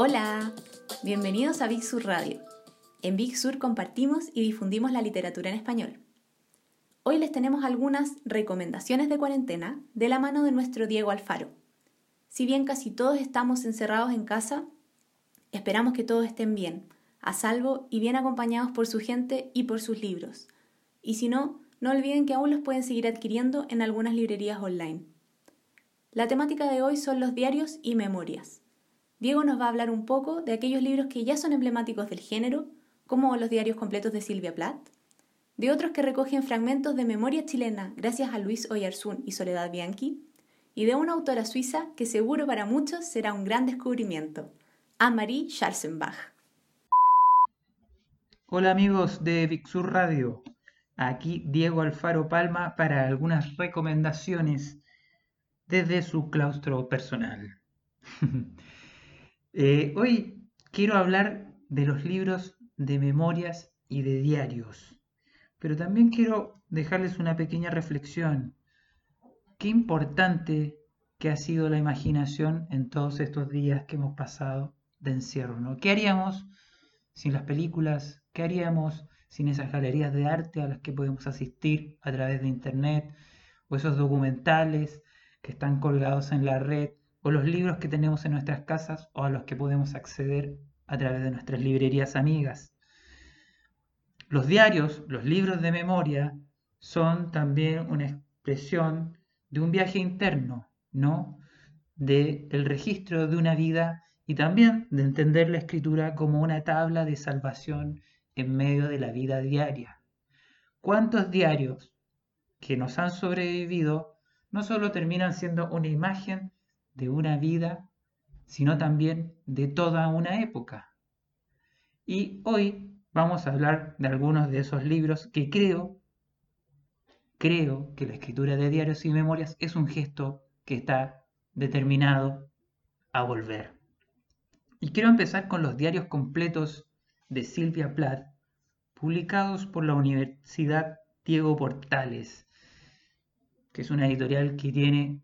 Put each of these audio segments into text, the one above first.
Hola, bienvenidos a Big Sur Radio. En Big Sur compartimos y difundimos la literatura en español. Hoy les tenemos algunas recomendaciones de cuarentena de la mano de nuestro Diego Alfaro. Si bien casi todos estamos encerrados en casa, esperamos que todos estén bien, a salvo y bien acompañados por su gente y por sus libros. Y si no, no olviden que aún los pueden seguir adquiriendo en algunas librerías online. La temática de hoy son los diarios y memorias. Diego nos va a hablar un poco de aquellos libros que ya son emblemáticos del género, como los diarios completos de Silvia Plath, de otros que recogen fragmentos de memoria chilena gracias a Luis Oyarzún y Soledad Bianchi, y de una autora suiza que seguro para muchos será un gran descubrimiento, Anne-Marie Scharzenbach. Hola amigos de Vixur Radio, aquí Diego Alfaro Palma para algunas recomendaciones desde su claustro personal. Eh, hoy quiero hablar de los libros de memorias y de diarios, pero también quiero dejarles una pequeña reflexión. Qué importante que ha sido la imaginación en todos estos días que hemos pasado de encierro, ¿no? ¿Qué haríamos sin las películas? ¿Qué haríamos sin esas galerías de arte a las que podemos asistir a través de internet? O esos documentales que están colgados en la red o los libros que tenemos en nuestras casas o a los que podemos acceder a través de nuestras librerías amigas. Los diarios, los libros de memoria, son también una expresión de un viaje interno, ¿no? De el registro de una vida y también de entender la escritura como una tabla de salvación en medio de la vida diaria. ¿Cuántos diarios que nos han sobrevivido no solo terminan siendo una imagen de una vida, sino también de toda una época. Y hoy vamos a hablar de algunos de esos libros que creo, creo que la escritura de diarios y memorias es un gesto que está determinado a volver. Y quiero empezar con los diarios completos de Silvia Plath, publicados por la Universidad Diego Portales, que es una editorial que tiene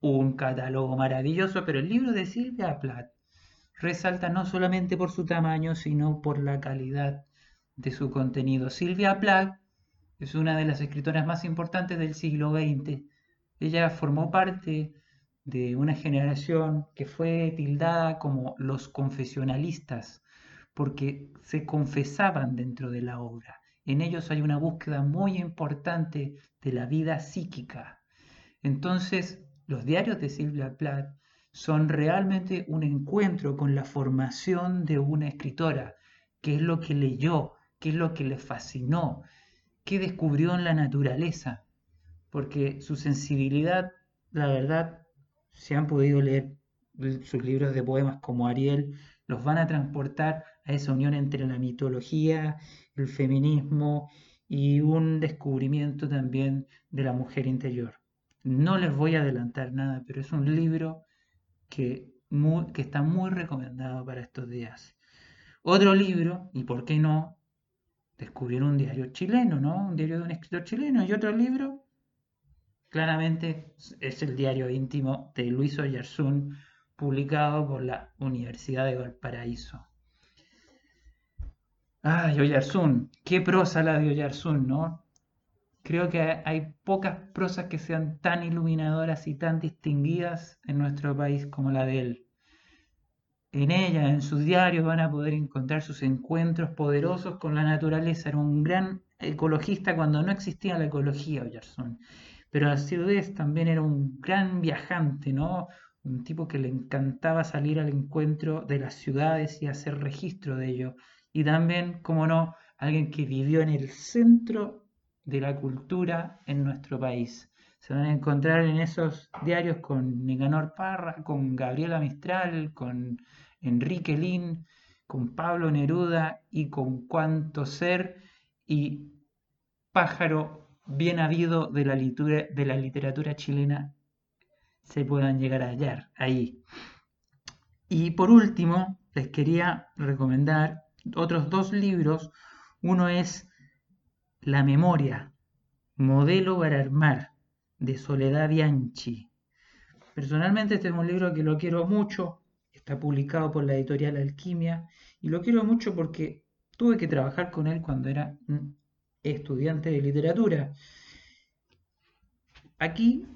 un catálogo maravilloso, pero el libro de Silvia Plath resalta no solamente por su tamaño, sino por la calidad de su contenido. Silvia Plath es una de las escritoras más importantes del siglo XX. Ella formó parte de una generación que fue tildada como los confesionalistas, porque se confesaban dentro de la obra. En ellos hay una búsqueda muy importante de la vida psíquica. Entonces, los diarios de Silvia Plath son realmente un encuentro con la formación de una escritora, qué es lo que leyó, qué es lo que le fascinó, qué descubrió en la naturaleza, porque su sensibilidad, la verdad, si han podido leer sus libros de poemas como Ariel, los van a transportar a esa unión entre la mitología, el feminismo y un descubrimiento también de la mujer interior. No les voy a adelantar nada, pero es un libro que, está muy recomendado para estos días. Otro libro, y por qué no, descubrir un diario chileno, ¿no? Un diario de un escritor chileno. Y otro libro, claramente, es el diario íntimo de Luis Oyarzún, publicado por la Universidad de Valparaíso. Ay, Oyarzún, qué prosa la de Oyarzún, ¿no? Creo que hay pocas prosas que sean tan iluminadoras y tan distinguidas en nuestro país como la de él. En ella, en sus diarios, van a poder encontrar sus encuentros poderosos con la naturaleza. Era un gran ecologista cuando no existía la ecología, Oyerson. Pero a su vez también era un gran viajante, ¿no? Un tipo que le encantaba salir al encuentro de las ciudades y hacer registro de ello. Y también, como no, alguien que vivió en el centro de la cultura en nuestro país. Se van a encontrar en esos diarios con Nicanor Parra, con Gabriela Mistral, con Enrique Lin, con Pablo Neruda y con Cuánto Ser y pájaro bien habido de la, de la literatura chilena se puedan llegar a hallar ahí. Y por último, les quería recomendar otros dos libros. Uno es la memoria, modelo para armar, de Soledad Bianchi. Personalmente este es un libro que lo quiero mucho, está publicado por la editorial Alquimia y lo quiero mucho porque tuve que trabajar con él cuando era estudiante de literatura. Aquí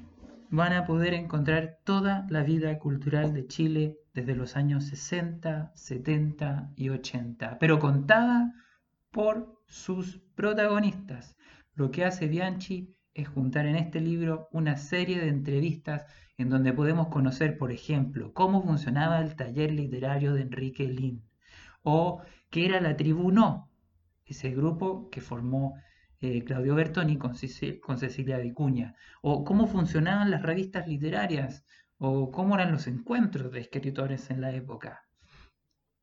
van a poder encontrar toda la vida cultural de Chile desde los años 60, 70 y 80, pero contada por sus protagonistas. Lo que hace Bianchi es juntar en este libro una serie de entrevistas en donde podemos conocer, por ejemplo, cómo funcionaba el taller literario de Enrique Lin, o qué era la tribu No, ese grupo que formó eh, Claudio Bertoni con, con Cecilia Vicuña, o cómo funcionaban las revistas literarias, o cómo eran los encuentros de escritores en la época.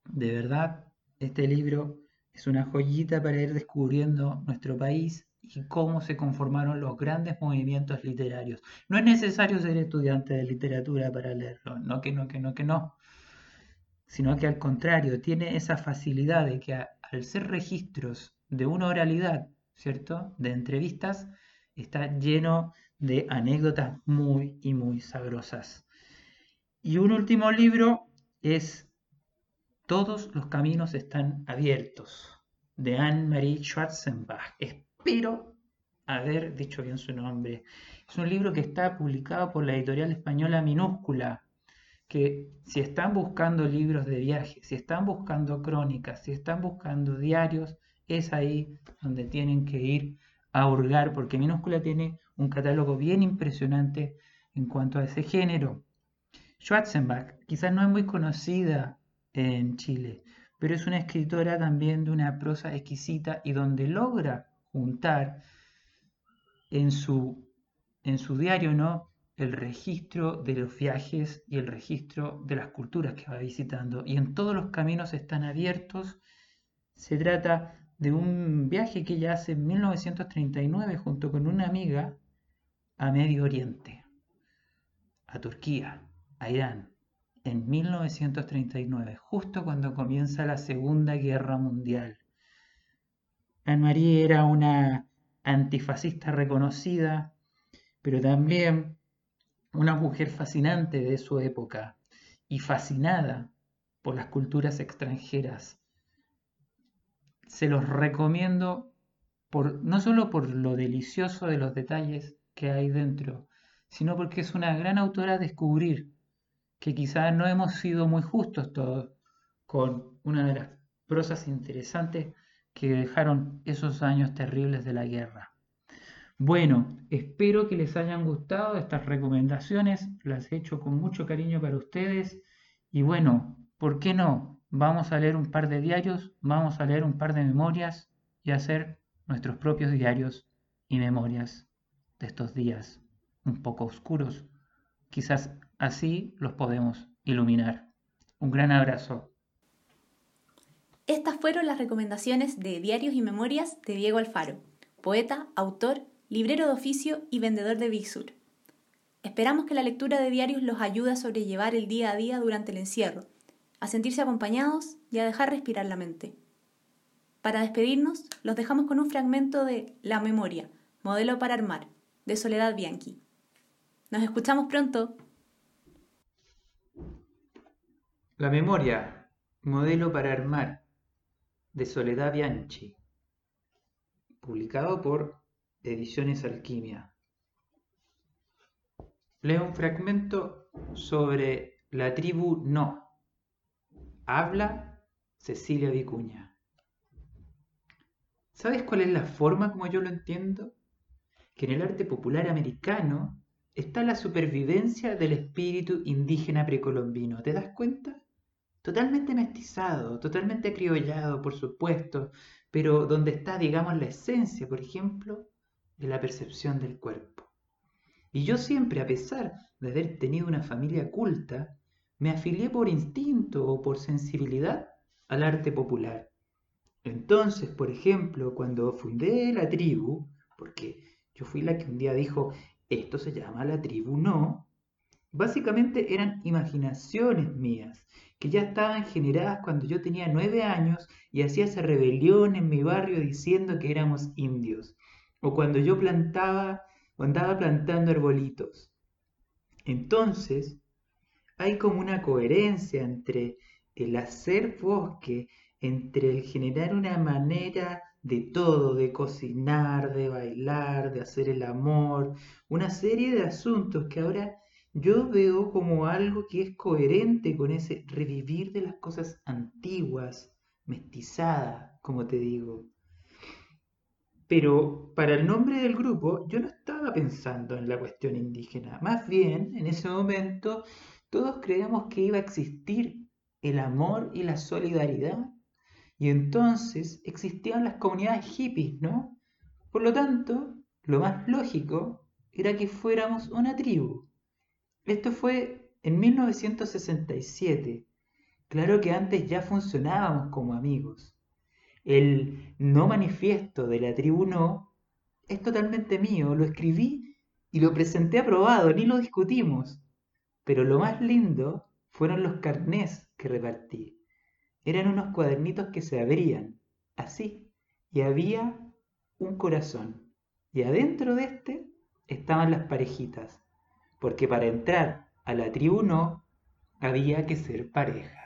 De verdad, este libro es una joyita para ir descubriendo nuestro país y cómo se conformaron los grandes movimientos literarios. No es necesario ser estudiante de literatura para leerlo, no que no, que no, que no, sino que al contrario, tiene esa facilidad de que al ser registros de una oralidad, ¿cierto? De entrevistas, está lleno de anécdotas muy y muy sabrosas. Y un último libro es Todos los caminos están abiertos, de Anne-Marie Schwarzenbach. Espero haber dicho bien su nombre. Es un libro que está publicado por la editorial española Minúscula, que si están buscando libros de viaje, si están buscando crónicas, si están buscando diarios, es ahí donde tienen que ir a hurgar, porque Minúscula tiene un catálogo bien impresionante en cuanto a ese género. Schwarzenbach quizás no es muy conocida en Chile, pero es una escritora también de una prosa exquisita y donde logra juntar en su, en su diario ¿no? el registro de los viajes y el registro de las culturas que va visitando. Y en todos los caminos están abiertos. Se trata de un viaje que ella hace en 1939 junto con una amiga a Medio Oriente, a Turquía, a Irán, en 1939, justo cuando comienza la Segunda Guerra Mundial. Anne-Marie era una antifascista reconocida, pero también una mujer fascinante de su época y fascinada por las culturas extranjeras se los recomiendo no solo por lo delicioso de los detalles que hay dentro, sino porque es una gran autora a descubrir, que quizás no hemos sido muy justos todos con una de las prosas interesantes que dejaron esos años terribles de la guerra. Bueno, espero que les hayan gustado estas recomendaciones, las he hecho con mucho cariño para ustedes y bueno, ¿por qué no? Vamos a leer un par de diarios, vamos a leer un par de memorias y hacer nuestros propios diarios y memorias de estos días un poco oscuros. Quizás así los podemos iluminar. Un gran abrazo. Estas fueron las recomendaciones de Diarios y Memorias de Diego Alfaro, poeta, autor, librero de oficio y vendedor de Big Esperamos que la lectura de diarios los ayude a sobrellevar el día a día durante el encierro a sentirse acompañados y a dejar respirar la mente. Para despedirnos, los dejamos con un fragmento de La memoria, modelo para armar, de Soledad Bianchi. Nos escuchamos pronto. La memoria, modelo para armar, de Soledad Bianchi, publicado por Ediciones Alquimia. Leo un fragmento sobre la tribu No Habla Cecilia Vicuña. ¿Sabes cuál es la forma como yo lo entiendo? Que en el arte popular americano está la supervivencia del espíritu indígena precolombino. ¿Te das cuenta? Totalmente mestizado, totalmente acriollado, por supuesto, pero donde está, digamos, la esencia, por ejemplo, de la percepción del cuerpo. Y yo siempre, a pesar de haber tenido una familia culta, me afilié por instinto o por sensibilidad al arte popular. Entonces, por ejemplo, cuando fundé la tribu, porque yo fui la que un día dijo, esto se llama la tribu no, básicamente eran imaginaciones mías, que ya estaban generadas cuando yo tenía nueve años y hacía esa rebelión en mi barrio diciendo que éramos indios, o cuando yo plantaba o andaba plantando arbolitos. Entonces, hay como una coherencia entre el hacer bosque, entre el generar una manera de todo, de cocinar, de bailar, de hacer el amor, una serie de asuntos que ahora yo veo como algo que es coherente con ese revivir de las cosas antiguas, mestizadas, como te digo. Pero para el nombre del grupo yo no estaba pensando en la cuestión indígena. Más bien, en ese momento, todos creíamos que iba a existir el amor y la solidaridad. Y entonces existían las comunidades hippies, ¿no? Por lo tanto, lo más lógico era que fuéramos una tribu. Esto fue en 1967. Claro que antes ya funcionábamos como amigos. El no manifiesto de la tribu no es totalmente mío, lo escribí y lo presenté aprobado, ni lo discutimos. Pero lo más lindo fueron los carnés que repartí. Eran unos cuadernitos que se abrían, así, y había un corazón. Y adentro de este estaban las parejitas, porque para entrar a la tribu no había que ser pareja.